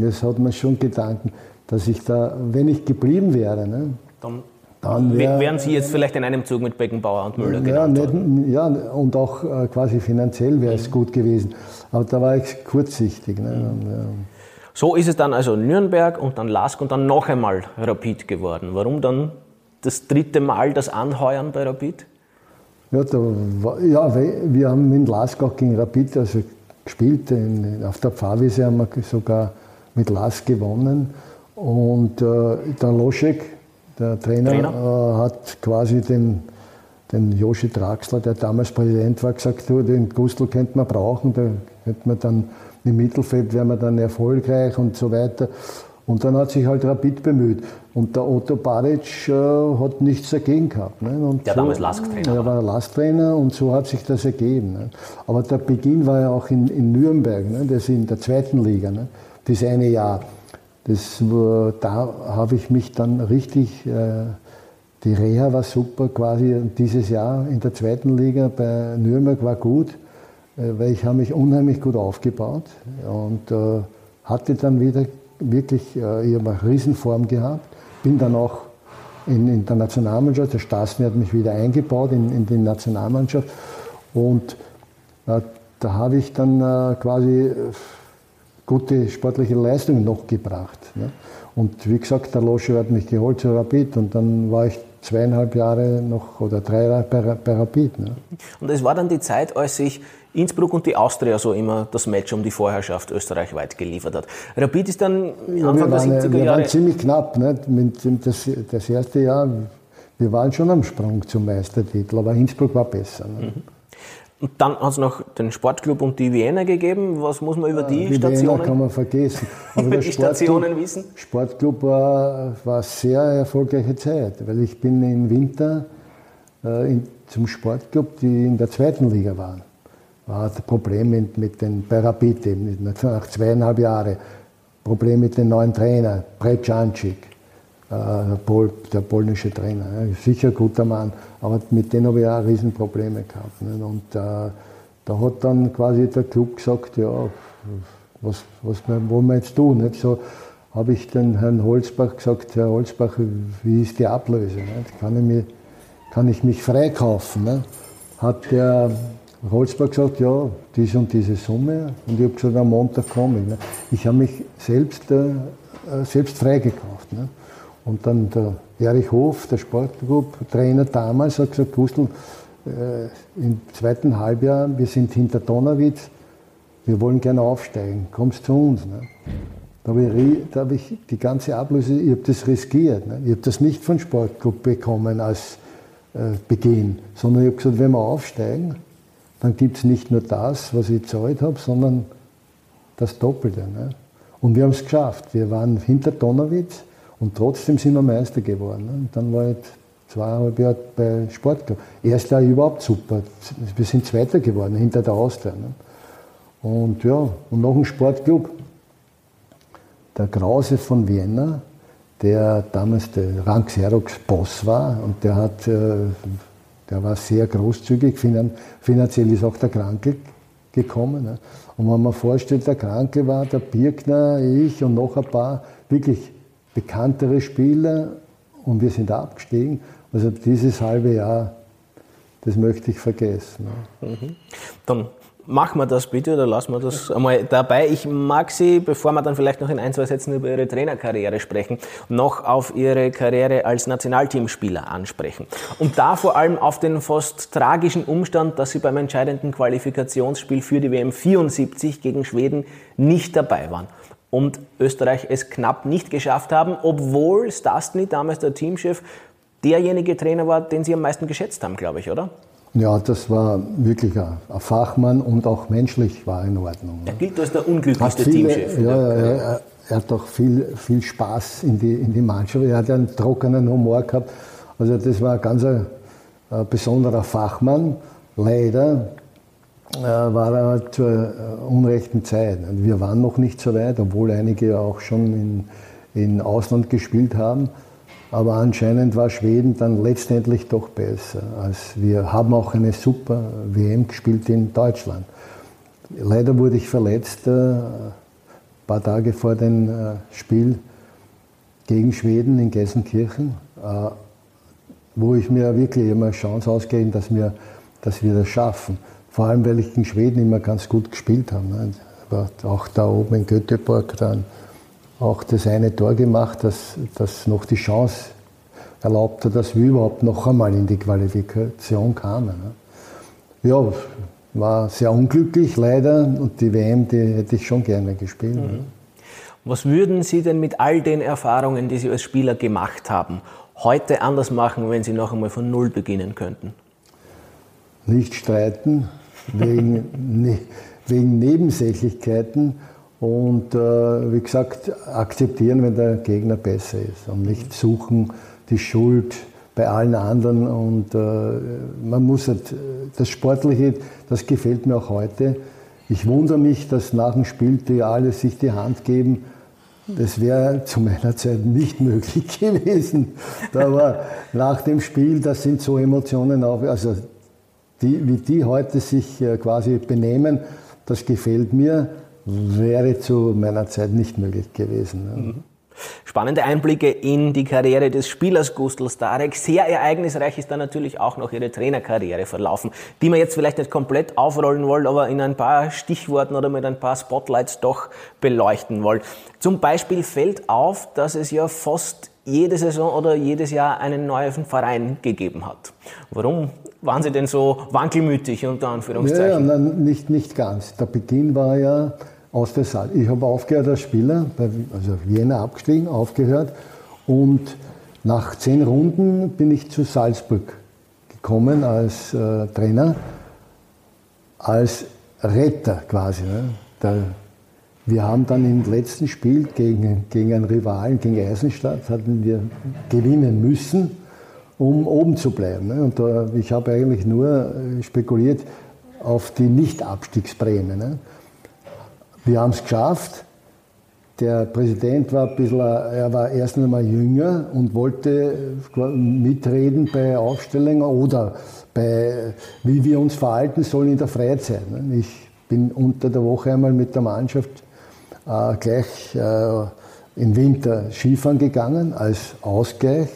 Speaker 2: es hat mir schon Gedanken, dass ich da, wenn ich geblieben wäre, ne,
Speaker 1: dann, dann wär, wären Sie jetzt vielleicht in einem Zug mit Beckenbauer und Müller
Speaker 2: ja, nicht, ja, und auch äh, quasi finanziell wäre es mhm. gut gewesen. Aber da war ich kurzsichtig. Ne, mhm. und, ja.
Speaker 1: So ist es dann also Nürnberg und dann Lask und dann noch einmal Rapid geworden. Warum dann das dritte Mal das Anheuern bei Rapid?
Speaker 2: Ja, da, ja wir haben in Lask auch gegen Rapid also gespielt. In, auf der Pfarrwiese haben wir sogar mit Lask gewonnen. Und äh, der Loschek, der Trainer, Trainer. Äh, hat quasi den, den Joshi Draxler, der damals Präsident war, gesagt, du, den Gustl könnte man brauchen, da könnte man dann im Mittelfeld wären wir dann erfolgreich und so weiter. Und dann hat sich halt Rapid bemüht. Und der Otto Baric äh, hat nichts dagegen gehabt. Ne? Und
Speaker 1: der so, damals Lask-Trainer.
Speaker 2: Er war Lask-Trainer und so hat sich das ergeben. Ne? Aber der Beginn war ja auch in, in Nürnberg, ne? das in der zweiten Liga, ne? Das eine Jahr. Das, da habe ich mich dann richtig, äh, die Reha war super quasi dieses Jahr in der zweiten Liga bei Nürnberg war gut. Äh, weil ich habe mich unheimlich gut aufgebaut und äh, hatte dann wieder wirklich, ich habe eine Riesenform gehabt, bin dann auch in, in der Nationalmannschaft, der Stasny hat mich wieder eingebaut in, in die Nationalmannschaft und da habe ich dann quasi gute sportliche Leistungen noch gebracht. Ne? Und wie gesagt, der Losche hat mich geholt zu Rapid und dann war ich zweieinhalb Jahre noch oder drei Jahre bei, bei Rapid. Ne?
Speaker 1: Und es war dann die Zeit, als sich Innsbruck und die Austria so immer das Match um die Vorherrschaft österreichweit geliefert hat. Rapid ist dann Anfang
Speaker 2: ja,
Speaker 1: der 70er
Speaker 2: wir
Speaker 1: Jahre...
Speaker 2: waren ziemlich knapp. Mit das, das erste Jahr, wir waren schon am Sprung zum Meistertitel, aber Innsbruck war besser. Ne? Mhm.
Speaker 1: Und dann hat es noch den Sportclub und die Wiener gegeben. Was muss man über die, die Stationen?
Speaker 2: Wiener kann man vergessen. [LAUGHS]
Speaker 1: Aber der die Stationen wissen?
Speaker 2: Sportclub war, war eine sehr erfolgreiche Zeit, weil ich bin im Winter äh, in, zum Sportclub, die in der zweiten Liga waren war das Problem mit, mit den, eben, nach zweieinhalb Jahren, Problem mit dem neuen Trainer, äh, der, Pol, der polnische Trainer. Sicher ein guter Mann, aber mit dem habe ich auch Riesenprobleme gehabt. Nicht? Und äh, da hat dann quasi der Club gesagt, ja, was, was wollen wir jetzt tun? Nicht? So habe ich den Herrn Holzbach gesagt, Herr Holzbach, wie ist die Ablöse? Nicht? Kann, ich mich, kann ich mich freikaufen? Nicht? Hat der Holzberg gesagt, ja, diese und diese Summe. Und ich habe gesagt, am Montag komme ich. Ne? Ich habe mich selbst, äh, äh, selbst freigekauft. Ne? Und dann der Erich Hof, der Sportclub-Trainer damals, hat gesagt, Gustl, äh, im zweiten Halbjahr, wir sind hinter Donauwitz, wir wollen gerne aufsteigen, kommst zu uns. Ne? Da habe ich, hab ich die ganze Ablöse, ich habe das riskiert. Ne? Ich habe das nicht von Sportclub bekommen als äh, Beginn, sondern ich habe gesagt, wenn wir aufsteigen, dann gibt es nicht nur das, was ich gezahlt habe, sondern das Doppelte. Ne? Und wir haben es geschafft. Wir waren hinter Donnerwitz und trotzdem sind wir Meister geworden. Ne? Und dann war ich zweieinhalb Jahre bei Sportclub. Erst Jahr überhaupt super. Wir sind Zweiter geworden, hinter der Austria. Ne? Und ja, und noch ein Sportclub. Der Krause von Vienna, der damals der Rang Xerox Boss war und der hat äh, Der war sehr großzügig, finanziell ist auch der Kranke gekommen. Ne? Und wenn man vorstellt, der Kranke war der Birkner, ich und noch ein paar wirklich bekanntere Spieler und wir sind abgestiegen. Also dieses halbe Jahr, das möchte ich vergessen.
Speaker 1: Mhm. Dann Machen wir das bitte oder lassen wir das einmal dabei. Ich mag Sie, bevor wir dann vielleicht noch in ein, zwei Sätzen über Ihre Trainerkarriere sprechen, noch auf Ihre Karriere als Nationalteamspieler ansprechen. Und da vor allem auf den fast tragischen Umstand, dass Sie beim entscheidenden Qualifikationsspiel für die WM 74 gegen Schweden nicht dabei waren und Österreich es knapp nicht geschafft haben, obwohl Stastny, damals der Teamchef, derjenige Trainer war, den Sie am meisten geschätzt haben, glaube ich, oder?
Speaker 2: Ja, das war wirklich ein, Fachmann und auch menschlich war in Ordnung.
Speaker 1: Er gilt als der unglücklichste viele, Teamchef.
Speaker 2: Ja, er, er, hat auch viel, viel Spaß in die, in die Mannschaft. Er hat einen trockenen Humor gehabt. Also das war ein ganz ein, ein besonderer Fachmann. Leider war er zur äh, unrechten Zeit. Wir waren noch nicht so weit, obwohl einige auch schon in, in Ausland gespielt haben. Aber anscheinend war Schweden dann letztendlich doch besser. Als wir haben auch eine super WM gespielt in Deutschland. Leider wurde ich verletzt, äh, ein paar Tage vor dem äh, Spiel gegen Schweden in Gelsenkirchen, äh, wo ich mir wirklich immer Chance ausgegeben, dass wir, dass wir das schaffen. Vor allem, weil ich gegen Schweden immer ganz gut gespielt habe. Ne? Auch da oben in Göteborg dann auch das eine Tor gemacht, das, das noch die Chance erlaubte, dass wir überhaupt noch einmal in die Qualifikation kamen. Ne? Ja, war sehr unglücklich leider und die WM, die hätte ich schon gerne gespielt. Ne? Mhm.
Speaker 1: Was würden Sie denn mit all den Erfahrungen, die Sie als Spieler gemacht haben, heute anders machen, wenn Sie noch einmal von Null beginnen könnten?
Speaker 2: Nicht streiten, wegen, ne, wegen Nebensächlichkeiten und äh, wie gesagt, akzeptieren, wenn der Gegner besser ist und nicht suchen die Schuld bei allen anderen. Und äh, man muss halt, das Sportliche, das gefällt mir auch heute. Ich wundere mich, dass nach dem Spiel die alle sich die Hand geben. Das wäre zu meiner Zeit nicht möglich [LAUGHS] gewesen. Aber nach dem Spiel, das sind so Emotionen auch, also die, wie die heute sich äh, quasi benehmen, das gefällt mir wäre zu meiner Zeit nicht möglich gewesen.
Speaker 1: Mhm. Spannende Einblicke in die Karriere des Spielers Gustl Starek. Sehr ereignisreich ist da natürlich auch noch ihre Trainerkarriere verlaufen, die wir jetzt vielleicht nicht komplett aufrollen wollen, aber in ein paar Stichworten oder mit ein paar Spotlights doch beleuchten wollen. Zum Beispiel fällt auf, dass es ja fast jede Saison oder jedes Jahr einen neuen Verein gegeben hat. Warum waren Sie denn so wankelmütig unter Anführungszeichen?
Speaker 2: Ja, nicht, nicht ganz. Der Beginn war ja aus der Saal. Ich habe aufgehört als Spieler, also Vienna abgestiegen, aufgehört und nach zehn Runden bin ich zu Salzburg gekommen als äh, Trainer, als Retter quasi. Ne? Der, wir haben dann im letzten Spiel gegen, gegen einen Rivalen, gegen Eisenstadt, hatten wir gewinnen müssen, um oben zu bleiben. Ne? Und da, ich habe eigentlich nur äh, spekuliert auf die Nicht-Abstiegsprämie. Ne? Wir haben es geschafft. Der Präsident war ein bisschen, er war erst einmal jünger und wollte mitreden bei Aufstellungen oder bei, wie wir uns verhalten sollen in der Freizeit. Ich bin unter der Woche einmal mit der Mannschaft äh, gleich äh, im Winter Skifahren gegangen als Ausgleich,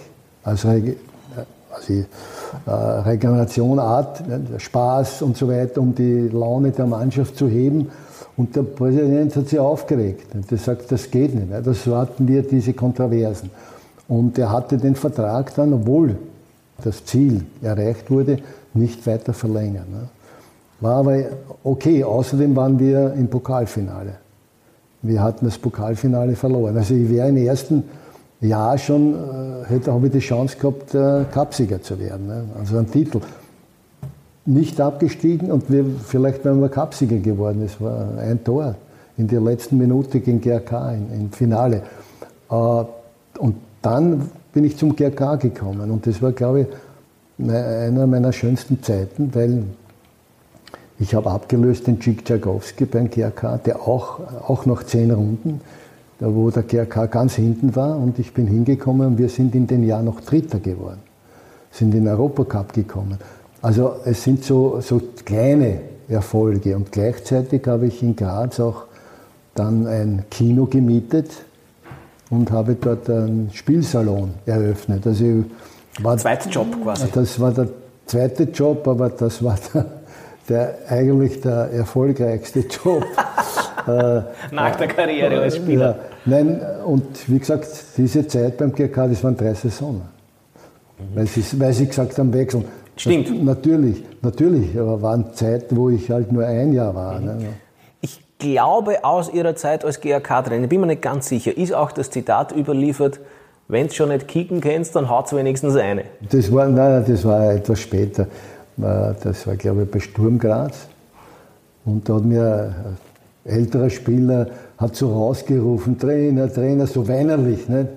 Speaker 2: als Also, äh, Regeneration, Art, Spaß und so weiter, um die Laune der Mannschaft zu heben. Und der Präsident hat sich aufgeregt. Und er sagt, das geht nicht. Ne? Das hatten wir diese Kontroversen. Und er hatte den Vertrag dann, obwohl das Ziel erreicht wurde, nicht weiter verlängern. Ne? War aber okay. Außerdem waren wir im Pokalfinale. Wir hatten das Pokalfinale verloren. Also ich wäre im ersten Jahr schon, äh, hätte habe ich die Chance gehabt, äh, Cupsieger zu werden. Ne? Also einen Titel nicht abgestiegen und wir, vielleicht wären wir Cupsieger geworden. Es war ein Tor in der letzten Minute gegen GRK im, Finale. Äh, und dann bin ich zum GRK gekommen und das war, glaube ich, einer meiner schönsten Zeiten, weil ich habe abgelöst den Cik Tchaikovsky beim GRK, der auch, auch noch zehn Runden, da wo der GRK ganz hinten war und ich bin hingekommen und wir sind in den Jahr noch Dritter geworden, sind in den Europacup gekommen. Also es sind so, so kleine Erfolge und gleichzeitig habe ich in Graz auch dann ein Kino gemietet und habe dort einen Spielsalon eröffnet.
Speaker 1: Also war, Zweiter Job quasi.
Speaker 2: Das war der zweite Job, aber das war der, der eigentlich der erfolgreichste Job. [LAUGHS]
Speaker 1: Äh, Nach der Karriere als Spieler. Ja,
Speaker 2: nein, und wie gesagt, diese Zeit beim GK, das waren drei Saisonen. Mhm. Weil, sie, weil sie gesagt haben, wechseln.
Speaker 1: Stimmt.
Speaker 2: Natürlich, natürlich, aber waren Zeiten, wo ich halt nur ein Jahr war. Mhm. Ne?
Speaker 1: Ich glaube, aus Ihrer Zeit als GRK-Trainer, bin mir nicht ganz sicher, ist auch das Zitat überliefert, wenn du schon nicht kicken kennst, dann haut wenigstens eine.
Speaker 2: Das war, nein, das war etwas später. Äh, das war, glaube ich, bei Sturm Graz. Und da hat mir älterer Spieler hat so rausgerufen, Trainer, Trainer, so weinerlich, nicht?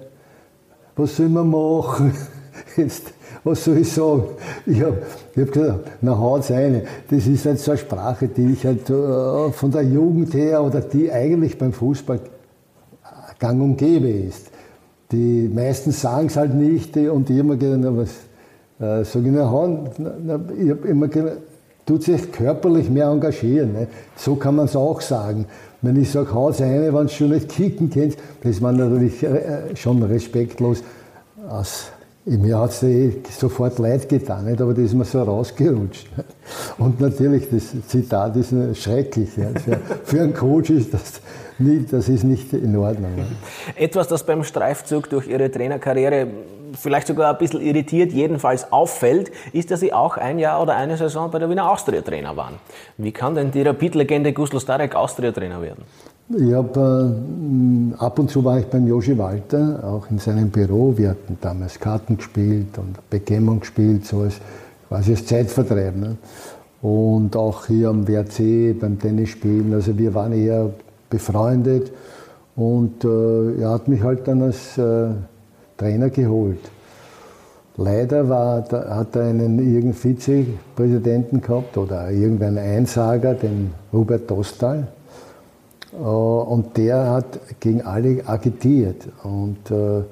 Speaker 2: was soll man machen? [LAUGHS] Jetzt, was soll ich sagen? Ich habe hab gesagt, na haut's eine. Das ist halt so eine Sprache, die ich halt äh, von der Jugend her oder die eigentlich beim Fußball gang und gäbe ist. Die meisten sagen es halt nicht und ich immer gedacht, na was, äh, sag ich, na, na, ich habe immer gedacht, tut sich körperlich mehr engagieren. Ne? So kann man es auch sagen. Wenn ich sage, haus eine, wenn du schon nicht kicken kennst, das war natürlich äh, schon respektlos. Aus, mir hat es eh sofort leid getan, nicht? aber das ist mir so rausgerutscht. Und natürlich, das Zitat ist schrecklich. Für, für einen Coach ist das, nicht, das ist nicht in Ordnung.
Speaker 1: Etwas, das beim Streifzug durch Ihre Trainerkarriere vielleicht sogar ein bisschen irritiert, jedenfalls auffällt, ist, dass Sie auch ein Jahr oder eine Saison bei der Wiener Austria Trainer waren. Wie kann denn die Rapid-Legende Gustl Starek Austria Trainer werden?
Speaker 2: Ich habe äh, ab und zu war ich beim Joshi Walter, auch in seinem Büro. Wir hatten damals Karten gespielt und Backgammon gespielt, so als quasi als Zeitvertreib. Ne? Und auch hier am WRC beim Tennisspielen. Also wir waren eher befreundet. Und äh, er hat mich halt dann als äh, Trainer geholt. Leider war, hat er einen irgendeinen Vizepräsidenten gehabt oder irgendeinen Einsager, den Robert Dostal. Äh, und der hat gegen alle agitiert. Und äh,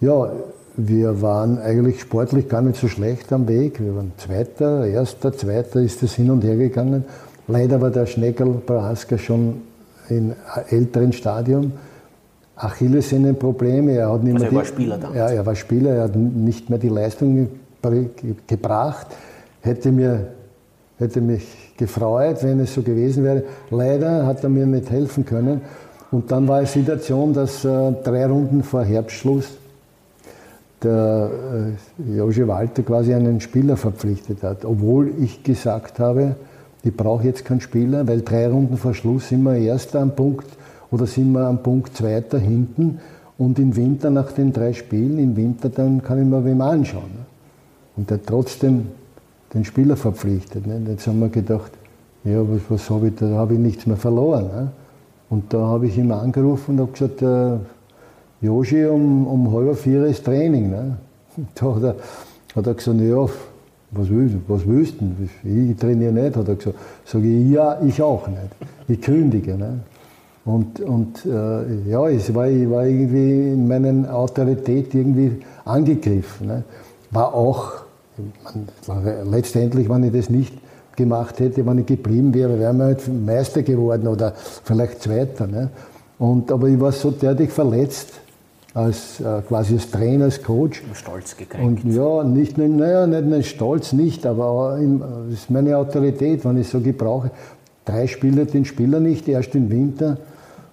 Speaker 2: ja, wir waren eigentlich sportlich gar nicht so schlecht am Weg. Wir waren Zweiter, Erster, Zweiter ist es hin und her gegangen. Leider war der Schneckel Braska schon in älteren Stadium Achillessehnenprobleme. Er hat nicht
Speaker 1: also
Speaker 2: er
Speaker 1: war Spieler dann?
Speaker 2: Ja, er war Spieler, er hat nicht mehr die Leistung gebracht. Hätte, mir, hätte mich gefreut, wenn es so gewesen wäre. Leider hat er mir nicht helfen können. Und dann war die Situation, dass äh, drei Runden vor Herbstschluss der äh, Jože Walter quasi einen Spieler verpflichtet hat, obwohl ich gesagt habe, ich brauche jetzt keinen Spieler, weil drei Runden vor Schluss sind wir erst am Punkt oder sind wir am Punkt zweiter hinten und im Winter nach den drei Spielen, im Winter dann kann ich mir wem anschauen. Ne? Und der trotzdem den Spieler verpflichtet. Ne? Jetzt haben wir gedacht, ja, was, was habe ich da, habe ich nichts mehr verloren. Ne? Und da habe ich ihn angerufen und habe gesagt, äh, Joshi, um, um halb vier ist Training. Ne? [LAUGHS] Da hat er, hat er gesagt, ja, was willst, was willst du? Ich trainiere nicht, hat er gesagt. Sage ich, ja, ich auch nicht. Ich kündige. Ne? Und, und äh, ja, es war, ich war irgendwie in meiner Autorität irgendwie angegriffen. Ne? War auch, man, letztendlich, wenn ich das nicht gemacht hätte, wenn ich geblieben wäre, wäre wir halt Meister geworden oder vielleicht Zweiter. Ne? Und, aber ich war so derartig verletzt, als äh, quasi als Trainer, als Coach.
Speaker 1: Stolz gekränkt.
Speaker 2: Und ja, nicht nur, naja, nicht nur Stolz nicht, aber in, das ist meine Autorität, wenn ich so gebrauche. Drei Spieler den Spieler nicht, erst im Winter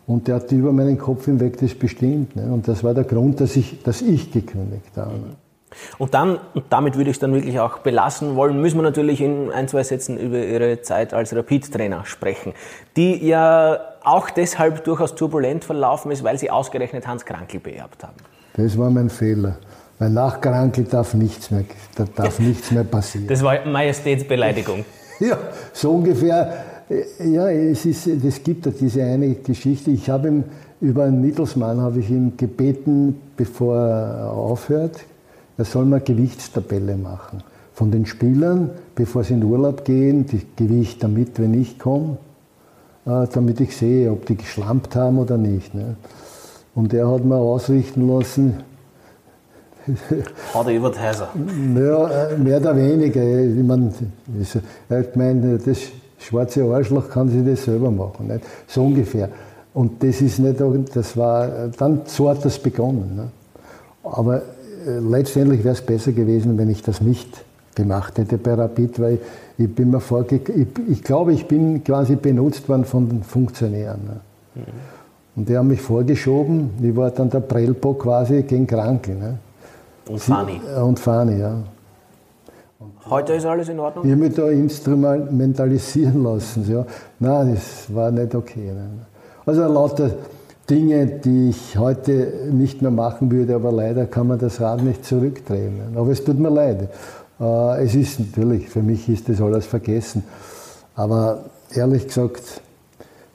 Speaker 2: und der hat über meinen Kopf hinweg das bestimmt. Ne? Und das war der Grund, dass ich, dass ich gekündigt habe.
Speaker 1: Und dann, und damit würde ich es dann wirklich auch belassen wollen, müssen wir natürlich in ein, zwei Sätzen über Ihre Zeit als Rapid-Trainer sprechen, die ja auch deshalb durchaus turbulent verlaufen ist, weil Sie ausgerechnet Hans Krankel beerbt haben.
Speaker 2: Das war mein Fehler. Weil nach Krankel darf nichts mehr, da darf [LAUGHS] nichts mehr passieren.
Speaker 1: Das war Majestätsbeleidigung.
Speaker 2: ja, so ungefähr ja, es, ist, es gibt diese eine Geschichte. Ich habe ihm über einen Mittelsmann habe ich ihm gebeten, bevor er aufhört, er soll mal Gewichtstabelle machen. Von den Spielern, bevor sie in Urlaub gehen, die Gewicht damit, wenn ich komme, äh, damit ich sehe, ob die geschlampt haben oder nicht. Ne? Und er hat mir ausrichten lassen,
Speaker 1: Hat er Häuser? [LAUGHS]
Speaker 2: Ja, äh, mehr oder weniger. Ich meine, hat gemeint, das schwarze Arschloch kann sich das selber machen. Nicht? So ungefähr. Und das ist nicht, das war, dann so hat das begonnen. Ne? Aber äh, letztendlich wäre es besser gewesen, wenn ich das nicht gemacht hätte bei Rapid, weil ich bin mir vorge ich, ich glaube, ich bin quasi benutzt worden von den Funktionären. Ne? Mhm. Und die haben mich vorgeschoben, ich war dann der Prellbock quasi gegen Kranke. Ne?
Speaker 1: Und Fani.
Speaker 2: Und Fani, ja.
Speaker 1: Heute ist alles in Ordnung?
Speaker 2: Ich habe mich da instrumentalisieren lassen. Ja. Nein, das war nicht okay. Ne? Also lauter Dinge, die ich heute nicht mehr machen würde, aber leider kann man das Rad nicht zurückdrehen. Aber es tut mir leid. Äh, es ist natürlich, für mich ist das alles vergessen. Aber ehrlich gesagt,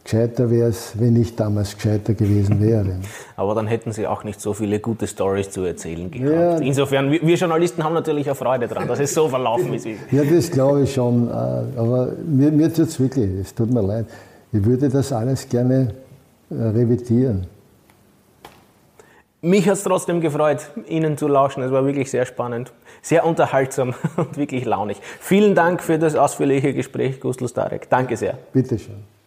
Speaker 2: gescheiter wäre es, wenn ich damals gescheiter gewesen wäre. [LAUGHS]
Speaker 1: Aber dann hätten Sie auch nicht so viele gute Stories zu erzählen gehabt. Ja. Insofern, wir Journalisten haben natürlich eine Freude daran, dass es so verlaufen ist. [LAUGHS]
Speaker 2: Ja, das glaube ich schon. Äh, aber mir, mir tut es wirklich, es tut mir leid. Ich würde das alles gerne äh, revidieren.
Speaker 1: Mich hat es trotzdem gefreut, Ihnen zu lauschen. Es war wirklich sehr spannend, sehr unterhaltsam [LAUGHS] und wirklich launig. Vielen Dank für das ausführliche Gespräch, Gustl Starek. Danke sehr.
Speaker 2: Bitteschön.